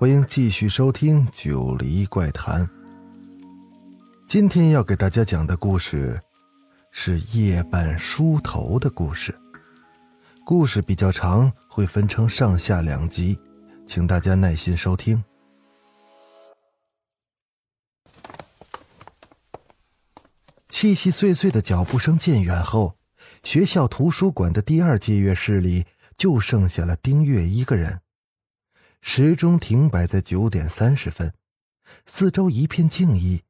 欢迎继续收听《九黎怪谈》。今天要给大家讲的故事是夜半梳头的故事。故事比较长，会分成上下两集，请大家耐心收听。细细碎碎的脚步声渐远后，学校图书馆的第二借阅室里就剩下了丁月一个人。时钟停摆在九点三十分，四周一片静谧，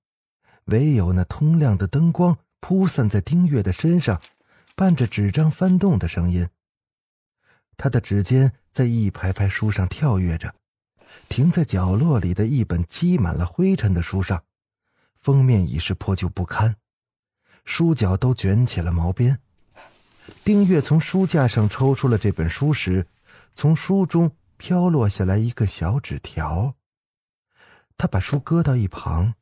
唯有那通亮的灯光铺散在丁月的身上，伴着纸张翻动的声音。他的指尖在一排排书上跳跃着，停在角落里的一本积满了灰尘的书上，封面已是破旧不堪。书角都卷起了毛边。丁月从书架上抽出了这本书时，从书中飘落下来一个小纸条。他把书搁到一旁，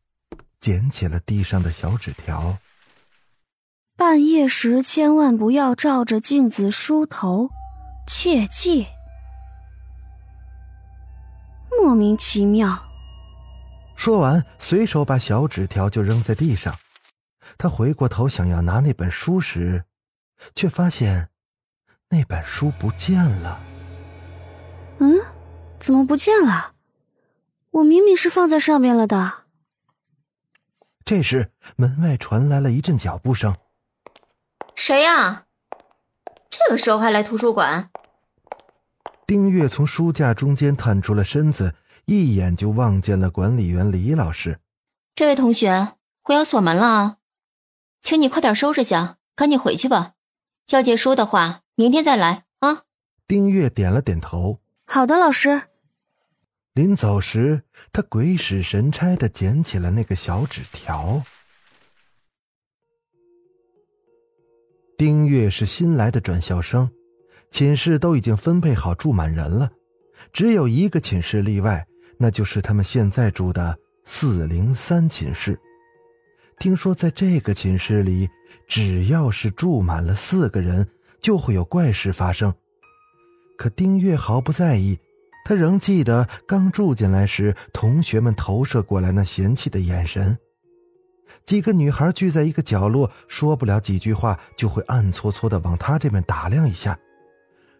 捡起了地上的小纸条。半夜时千万不要照着镜子梳头，切记。莫名其妙。说完，随手把小纸条就扔在地上。他回过头想要拿那本书时，却发现那本书不见了。嗯，怎么不见了？我明明是放在上面了的。这时，门外传来了一阵脚步声。谁呀？这个时候还来图书馆？丁月从书架中间探出了身子，一眼就望见了管理员李老师。这位同学，我要锁门了啊！请你快点收拾下，赶紧回去吧。要借书的话，明天再来啊。丁月点了点头。好的，老师。临走时，他鬼使神差的捡起了那个小纸条。丁月是新来的转校生，寝室都已经分配好住满人了，只有一个寝室例外，那就是他们现在住的四零三寝室。听说在这个寝室里，只要是住满了四个人，就会有怪事发生。可丁月毫不在意，他仍记得刚住进来时，同学们投射过来那嫌弃的眼神。几个女孩聚在一个角落，说不了几句话，就会暗搓搓的往他这边打量一下，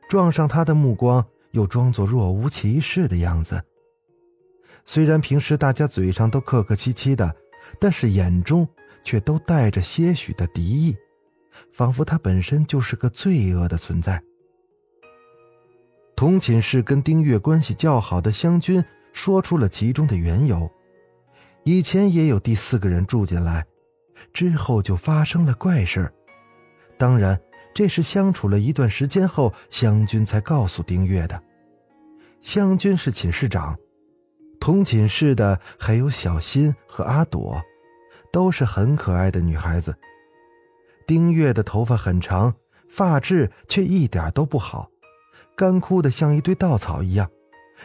撞上他的目光，又装作若无其事的样子。虽然平时大家嘴上都客客气气的。但是眼中却都带着些许的敌意，仿佛他本身就是个罪恶的存在。同寝室跟丁月关系较好的湘军说出了其中的缘由：以前也有第四个人住进来，之后就发生了怪事当然，这是相处了一段时间后，湘军才告诉丁月的。湘军是寝室长。同寝室的还有小新和阿朵，都是很可爱的女孩子。丁月的头发很长，发质却一点都不好，干枯的像一堆稻草一样。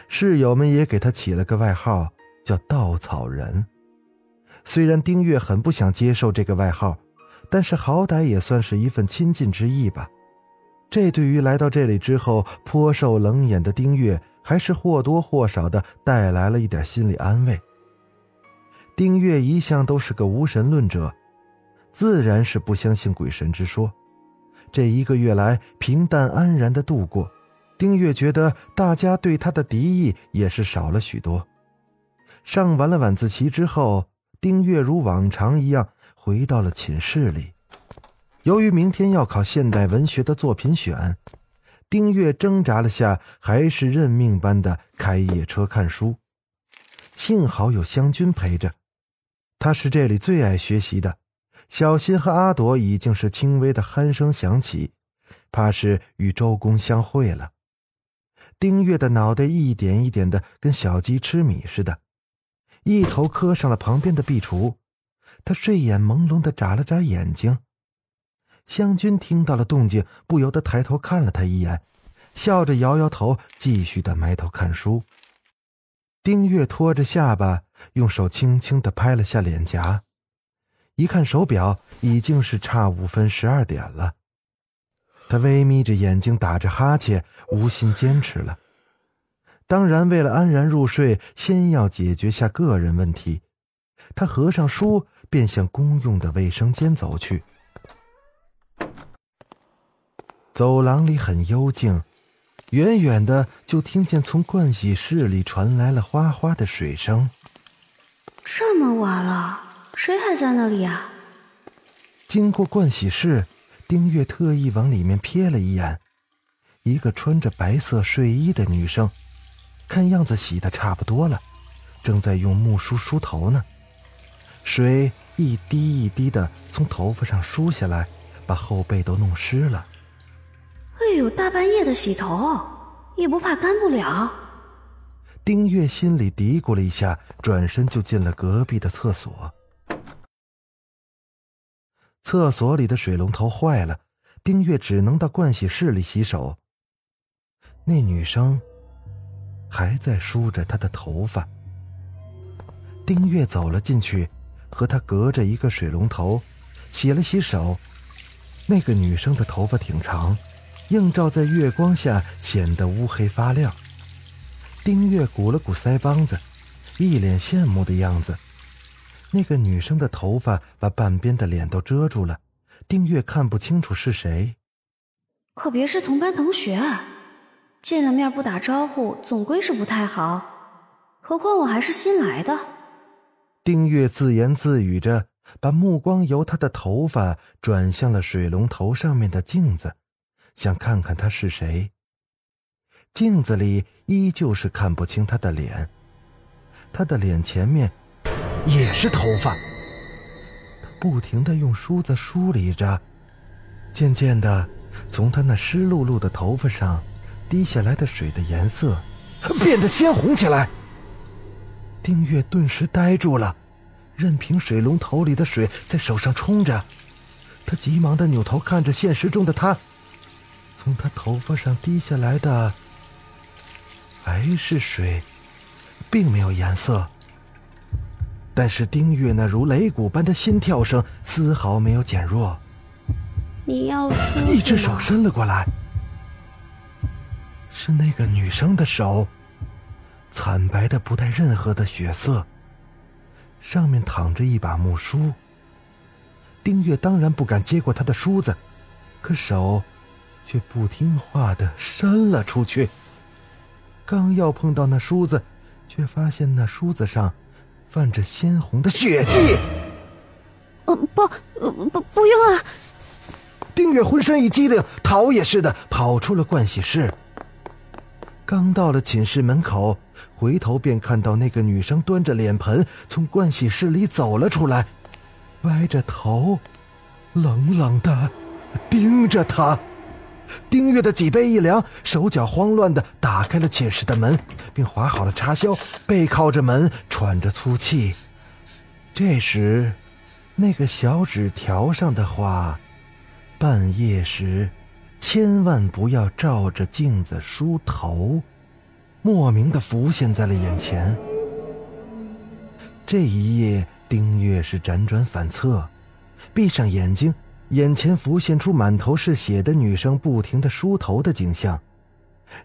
室友们也给他起了个外号，叫“稻草人”。虽然丁月很不想接受这个外号，但是好歹也算是一份亲近之意吧。这对于来到这里之后颇受冷眼的丁月。还是或多或少的带来了一点心理安慰。丁月一向都是个无神论者，自然是不相信鬼神之说。这一个月来平淡安然的度过，丁月觉得大家对他的敌意也是少了许多。上完了晚自习之后，丁月如往常一样回到了寝室里。由于明天要考现代文学的作品选。丁月挣扎了下，还是认命般的开夜车看书。幸好有湘军陪着，他是这里最爱学习的。小新和阿朵已经是轻微的鼾声响起，怕是与周公相会了。丁月的脑袋一点一点的跟小鸡吃米似的，一头磕上了旁边的壁橱。他睡眼朦胧的眨了眨眼睛。湘君听到了动静，不由得抬头看了他一眼，笑着摇摇头，继续的埋头看书。丁月拖着下巴，用手轻轻的拍了下脸颊，一看手表，已经是差五分十二点了。他微眯着眼睛，打着哈欠，无心坚持了。当然，为了安然入睡，先要解决下个人问题。他合上书，便向公用的卫生间走去。走廊里很幽静，远远的就听见从盥洗室里传来了哗哗的水声。这么晚了，谁还在那里啊？经过盥洗室，丁月特意往里面瞥了一眼，一个穿着白色睡衣的女生，看样子洗的差不多了，正在用木梳梳头呢。水一滴一滴的从头发上梳下来，把后背都弄湿了。哎呦，大半夜的洗头，也不怕干不了。丁月心里嘀咕了一下，转身就进了隔壁的厕所。厕所里的水龙头坏了，丁月只能到盥洗室里洗手。那女生还在梳着她的头发。丁月走了进去，和她隔着一个水龙头，洗了洗手。那个女生的头发挺长。映照在月光下，显得乌黑发亮。丁月鼓了鼓腮帮子，一脸羡慕的样子。那个女生的头发把半边的脸都遮住了，丁月看不清楚是谁。可别是同班同学，啊见了面不打招呼，总归是不太好。何况我还是新来的。丁月自言自语着，把目光由她的头发转向了水龙头上面的镜子。想看看她是谁。镜子里依旧是看不清她的脸，她的脸前面也是头发。他不停的用梳子梳理着，渐渐的，从他那湿漉漉的头发上滴下来的水的颜色变得鲜红起来。丁月顿时呆住了，任凭水龙头里的水在手上冲着，他急忙的扭头看着现实中的他。从他头发上滴下来的还是水，并没有颜色。但是丁月那如擂鼓般的心跳声丝毫没有减弱。你要说一只手伸了过来，是那个女生的手，惨白的不带任何的血色，上面躺着一把木梳。丁月当然不敢接过她的梳子，可手。却不听话的伸了出去。刚要碰到那梳子，却发现那梳子上泛着鲜红的血迹。呃，不，不，不用啊！丁月浑身一激灵，逃也似的跑出了盥洗室。刚到了寝室门口，回头便看到那个女生端着脸盆从盥洗室里走了出来，歪着头，冷冷的盯着他。丁月的脊背一凉，手脚慌乱的打开了寝室的门，并划好了插销，背靠着门，喘着粗气。这时，那个小纸条上的话：“半夜时，千万不要照着镜子梳头。”莫名的浮现在了眼前。这一夜，丁月是辗转反侧，闭上眼睛。眼前浮现出满头是血的女生不停的梳头的景象，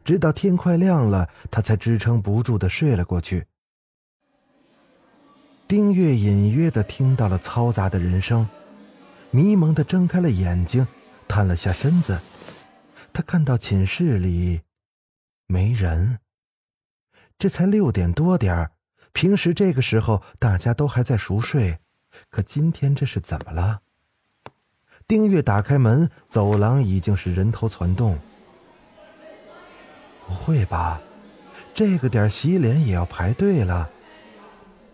直到天快亮了，他才支撑不住的睡了过去。丁月隐约的听到了嘈杂的人声，迷蒙的睁开了眼睛，探了下身子，他看到寝室里没人。这才六点多点儿，平时这个时候大家都还在熟睡，可今天这是怎么了？丁月打开门，走廊已经是人头攒动。不会吧，这个点洗脸也要排队了？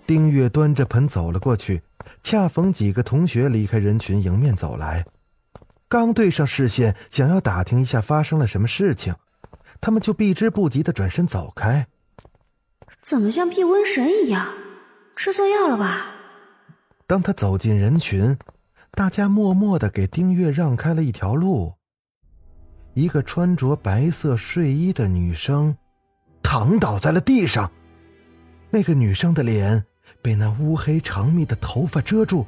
丁月端着盆走了过去，恰逢几个同学离开人群迎面走来，刚对上视线，想要打听一下发生了什么事情，他们就避之不及的转身走开。怎么像避瘟神一样？吃错药了吧？当他走进人群，大家默默的给丁月让开了一条路。一个穿着白色睡衣的女生躺倒在了地上，那个女生的脸被那乌黑长密的头发遮住，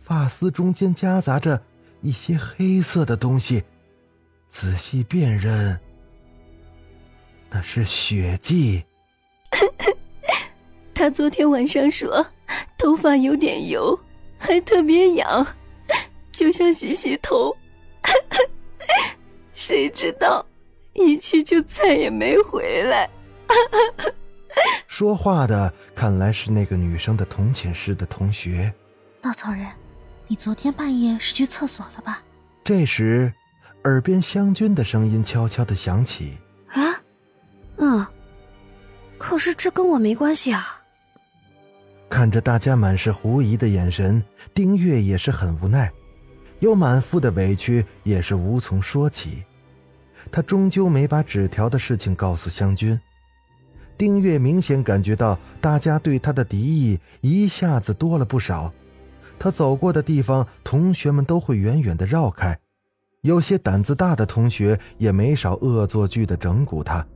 发丝中间夹杂着一些黑色的东西，仔细辨认，那是血迹。他昨天晚上说，头发有点油，还特别痒，就想洗洗头。谁知道，一去就再也没回来。说话的看来是那个女生的同寝室的同学。稻草人，你昨天半夜是去厕所了吧？这时，耳边湘君的声音悄悄的响起：“啊，嗯，可是这跟我没关系啊。”看着大家满是狐疑的眼神，丁月也是很无奈。有满腹的委屈，也是无从说起。他终究没把纸条的事情告诉湘君。丁月明显感觉到大家对他的敌意一下子多了不少。他走过的地方，同学们都会远远的绕开。有些胆子大的同学也没少恶作剧的整蛊他。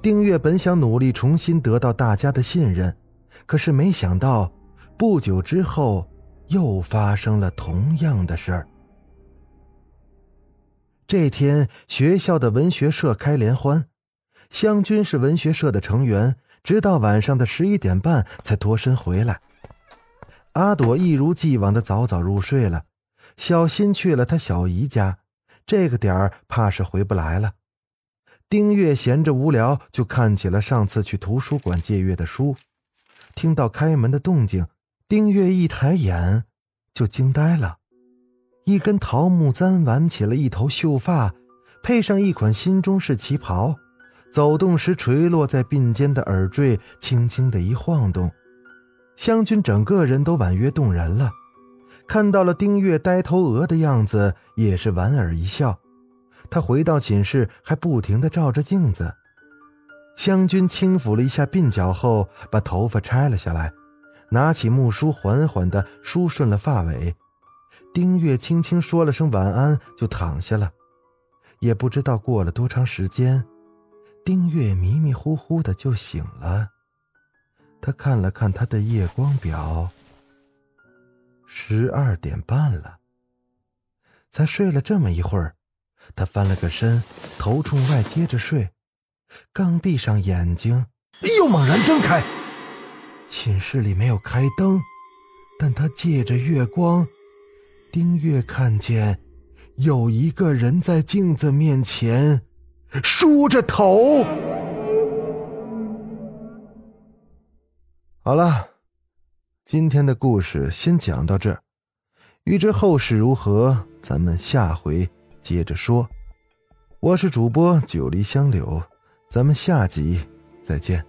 丁月本想努力重新得到大家的信任，可是没想到，不久之后。又发生了同样的事儿。这天，学校的文学社开联欢，湘君是文学社的成员，直到晚上的十一点半才脱身回来。阿朵一如既往的早早入睡了，小新去了他小姨家，这个点儿怕是回不来了。丁月闲着无聊，就看起了上次去图书馆借阅的书，听到开门的动静。丁月一抬眼，就惊呆了。一根桃木簪挽起了一头秀发，配上一款新中式旗袍，走动时垂落在鬓间的耳坠轻轻的一晃动，湘君整个人都婉约动人了。看到了丁月呆头鹅的样子，也是莞尔一笑。他回到寝室，还不停的照着镜子。湘君轻抚了一下鬓角后，把头发拆了下来。拿起木梳，缓缓的梳顺了发尾。丁月轻轻说了声晚安，就躺下了。也不知道过了多长时间，丁月迷迷糊糊的就醒了。他看了看他的夜光表，十二点半了。才睡了这么一会儿，他翻了个身，头冲外接着睡。刚闭上眼睛，又猛然睁开。寝室里没有开灯，但他借着月光，丁月看见有一个人在镜子面前梳着头。好了，今天的故事先讲到这儿，欲知后事如何，咱们下回接着说。我是主播九黎香柳，咱们下集再见。